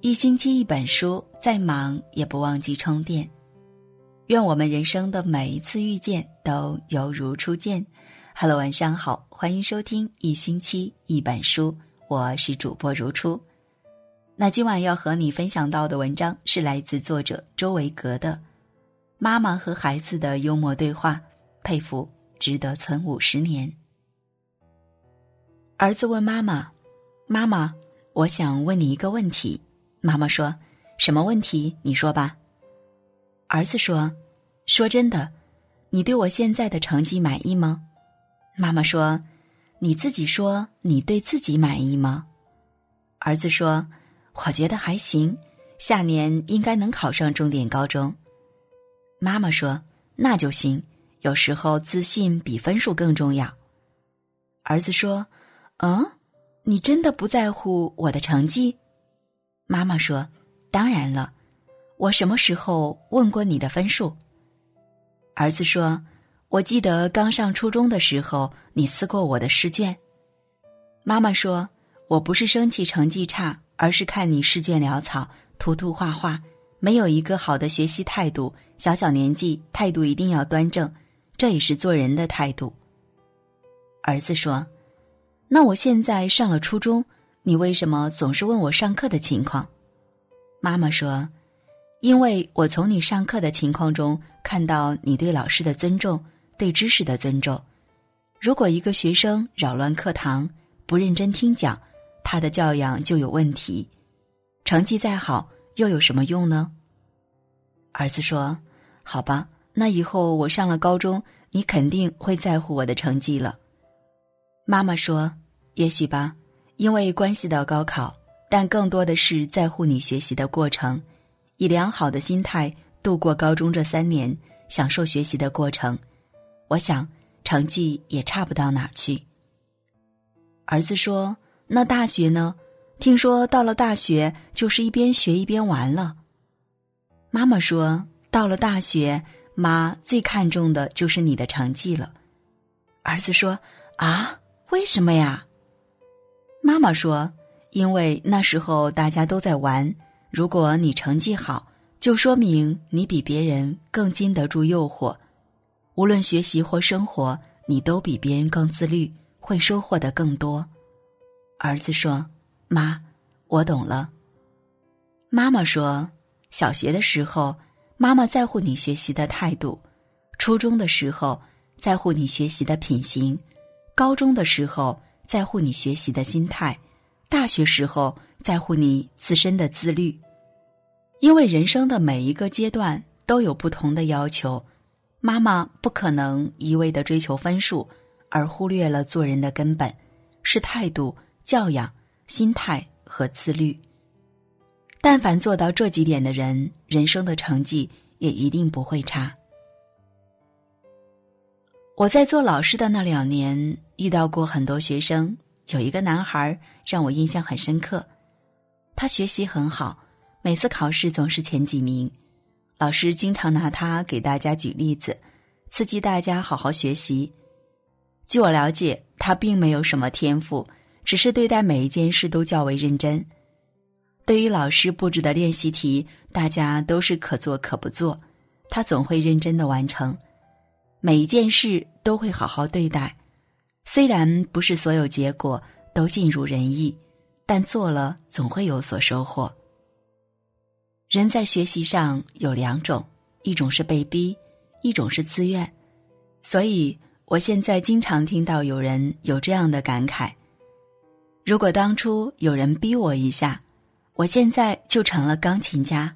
一星期一本书，再忙也不忘记充电。愿我们人生的每一次遇见都犹如初见。Hello，晚上好，欢迎收听一星期一本书，我是主播如初。那今晚要和你分享到的文章是来自作者周维格的《妈妈和孩子的幽默对话》，佩服，值得存五十年。儿子问妈妈：“妈妈，我想问你一个问题。”妈妈说：“什么问题？你说吧。”儿子说：“说真的，你对我现在的成绩满意吗？”妈妈说：“你自己说，你对自己满意吗？”儿子说：“我觉得还行，下年应该能考上重点高中。”妈妈说：“那就行，有时候自信比分数更重要。”儿子说：“嗯，你真的不在乎我的成绩？”妈妈说：“当然了，我什么时候问过你的分数？”儿子说：“我记得刚上初中的时候，你撕过我的试卷。”妈妈说：“我不是生气成绩差，而是看你试卷潦草，涂涂画画，没有一个好的学习态度。小小年纪，态度一定要端正，这也是做人的态度。”儿子说：“那我现在上了初中。”你为什么总是问我上课的情况？妈妈说：“因为我从你上课的情况中看到你对老师的尊重，对知识的尊重。如果一个学生扰乱课堂，不认真听讲，他的教养就有问题。成绩再好又有什么用呢？”儿子说：“好吧，那以后我上了高中，你肯定会在乎我的成绩了。”妈妈说：“也许吧。”因为关系到高考，但更多的是在乎你学习的过程，以良好的心态度过高中这三年，享受学习的过程。我想成绩也差不到哪儿去。儿子说：“那大学呢？听说到了大学就是一边学一边玩了。”妈妈说：“到了大学，妈最看重的就是你的成绩了。”儿子说：“啊，为什么呀？”妈妈说：“因为那时候大家都在玩，如果你成绩好，就说明你比别人更经得住诱惑。无论学习或生活，你都比别人更自律，会收获的更多。”儿子说：“妈，我懂了。”妈妈说：“小学的时候，妈妈在乎你学习的态度；初中的时候，在乎你学习的品行；高中的时候。”在乎你学习的心态，大学时候在乎你自身的自律，因为人生的每一个阶段都有不同的要求，妈妈不可能一味的追求分数，而忽略了做人的根本，是态度、教养、心态和自律。但凡做到这几点的人，人生的成绩也一定不会差。我在做老师的那两年，遇到过很多学生。有一个男孩让我印象很深刻，他学习很好，每次考试总是前几名。老师经常拿他给大家举例子，刺激大家好好学习。据我了解，他并没有什么天赋，只是对待每一件事都较为认真。对于老师布置的练习题，大家都是可做可不做，他总会认真的完成。每一件事都会好好对待，虽然不是所有结果都尽如人意，但做了总会有所收获。人在学习上有两种，一种是被逼，一种是自愿。所以我现在经常听到有人有这样的感慨：如果当初有人逼我一下，我现在就成了钢琴家；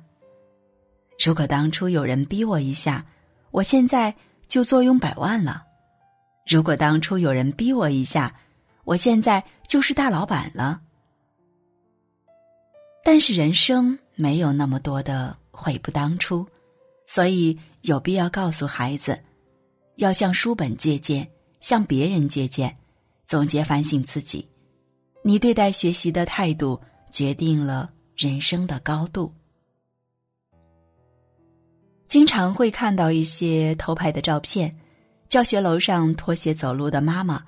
如果当初有人逼我一下，我现在。就坐拥百万了。如果当初有人逼我一下，我现在就是大老板了。但是人生没有那么多的悔不当初，所以有必要告诉孩子，要向书本借鉴，向别人借鉴，总结反省自己。你对待学习的态度，决定了人生的高度。经常会看到一些偷拍的照片，教学楼上脱鞋走路的妈妈，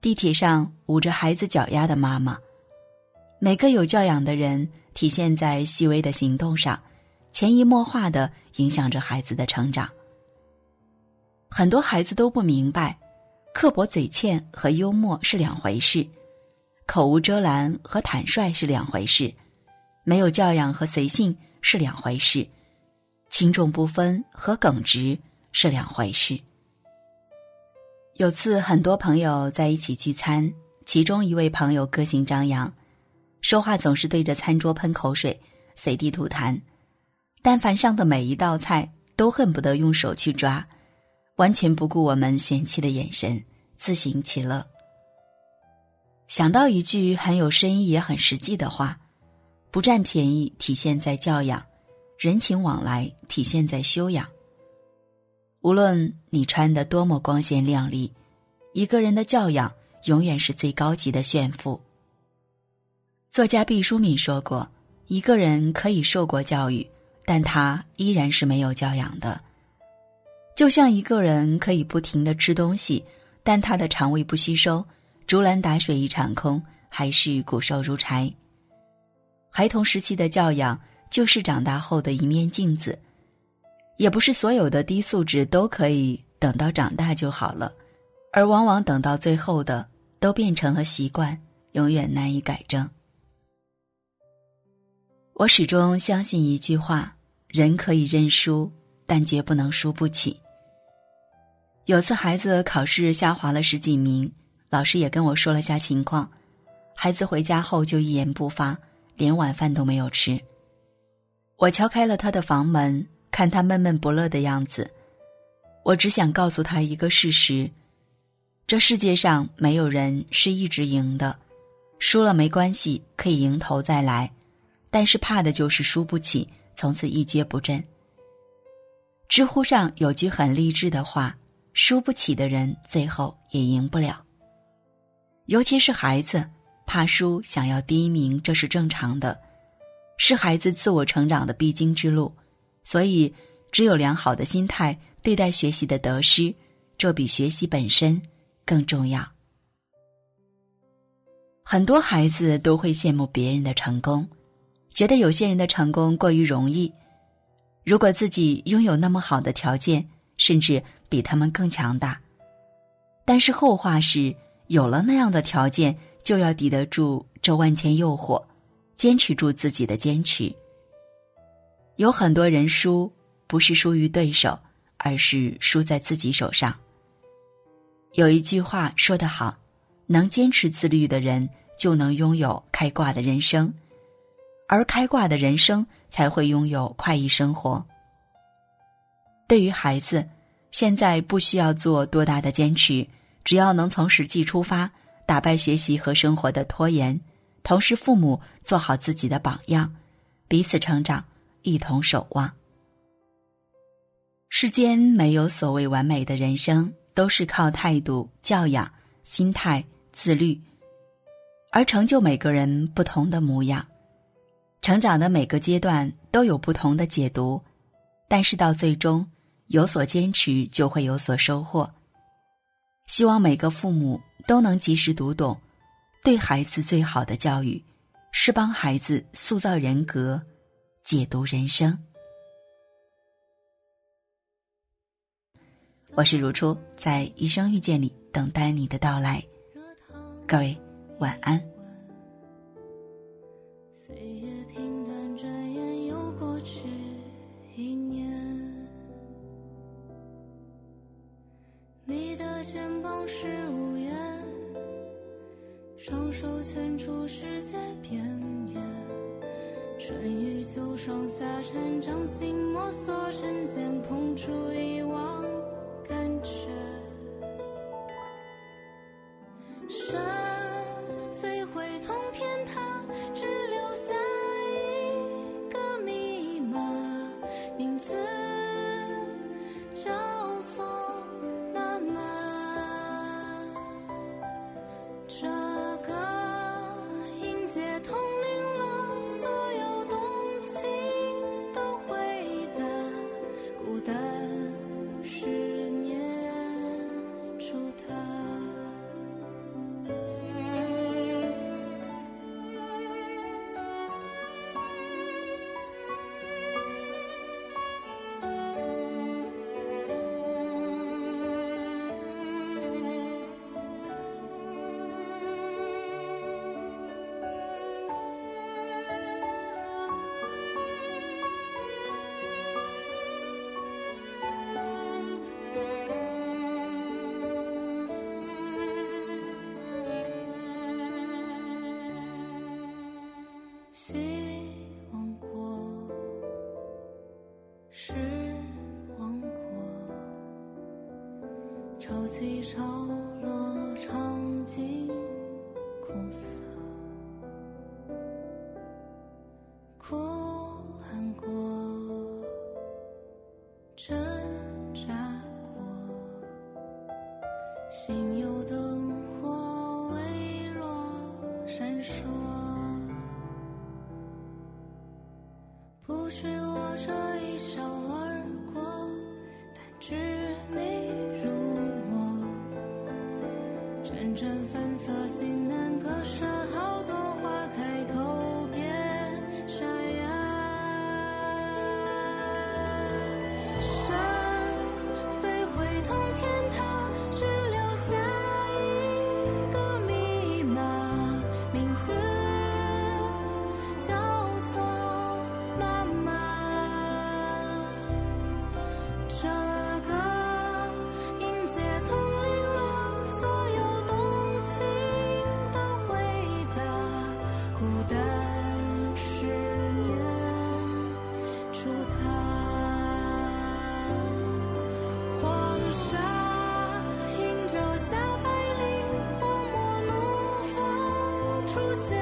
地铁上捂着孩子脚丫的妈妈。每个有教养的人，体现在细微的行动上，潜移默化的影响着孩子的成长。很多孩子都不明白，刻薄嘴欠和幽默是两回事，口无遮拦和坦率是两回事，没有教养和随性是两回事，轻重不分和耿直是两回事。有次，很多朋友在一起聚餐，其中一位朋友个性张扬。说话总是对着餐桌喷口水，随地吐痰，但凡上的每一道菜都恨不得用手去抓，完全不顾我们嫌弃的眼神，自行其乐。想到一句很有深意也很实际的话：不占便宜体现在教养，人情往来体现在修养。无论你穿的多么光鲜亮丽，一个人的教养永远是最高级的炫富。作家毕淑敏说过：“一个人可以受过教育，但他依然是没有教养的。就像一个人可以不停的吃东西，但他的肠胃不吸收，竹篮打水一场空，还是骨瘦如柴。孩童时期的教养就是长大后的一面镜子，也不是所有的低素质都可以等到长大就好了，而往往等到最后的都变成了习惯，永远难以改正。”我始终相信一句话：人可以认输，但绝不能输不起。有次孩子考试下滑了十几名，老师也跟我说了下情况。孩子回家后就一言不发，连晚饭都没有吃。我敲开了他的房门，看他闷闷不乐的样子，我只想告诉他一个事实：这世界上没有人是一直赢的，输了没关系，可以迎头再来。但是怕的就是输不起，从此一蹶不振。知乎上有句很励志的话：“输不起的人，最后也赢不了。”尤其是孩子，怕输，想要第一名，这是正常的，是孩子自我成长的必经之路。所以，只有良好的心态对待学习的得失，这比学习本身更重要。很多孩子都会羡慕别人的成功。觉得有些人的成功过于容易，如果自己拥有那么好的条件，甚至比他们更强大。但是后话是，有了那样的条件，就要抵得住这万千诱惑，坚持住自己的坚持。有很多人输，不是输于对手，而是输在自己手上。有一句话说得好：能坚持自律的人，就能拥有开挂的人生。而开挂的人生才会拥有快意生活。对于孩子，现在不需要做多大的坚持，只要能从实际出发，打败学习和生活的拖延，同时父母做好自己的榜样，彼此成长，一同守望。世间没有所谓完美的人生，都是靠态度、教养、心态、自律，而成就每个人不同的模样。成长的每个阶段都有不同的解读，但是到最终有所坚持，就会有所收获。希望每个父母都能及时读懂，对孩子最好的教育是帮孩子塑造人格、解读人生。我是如初，在一生遇见里等待你的到来。各位晚安。双手圈出世界边缘，春雨秋霜夏蝉，掌心摩挲，指尖碰触，遗忘感觉。山摧毁通天堂，只留下一个密码，名字。潮起潮落，尝尽苦涩，哭喊过，挣扎过，心有灯火微弱闪烁。不是我这一笑辗转反侧心难割舍好多话开口变沙哑山随会通天塔只留下一个密码名字叫做妈妈这 true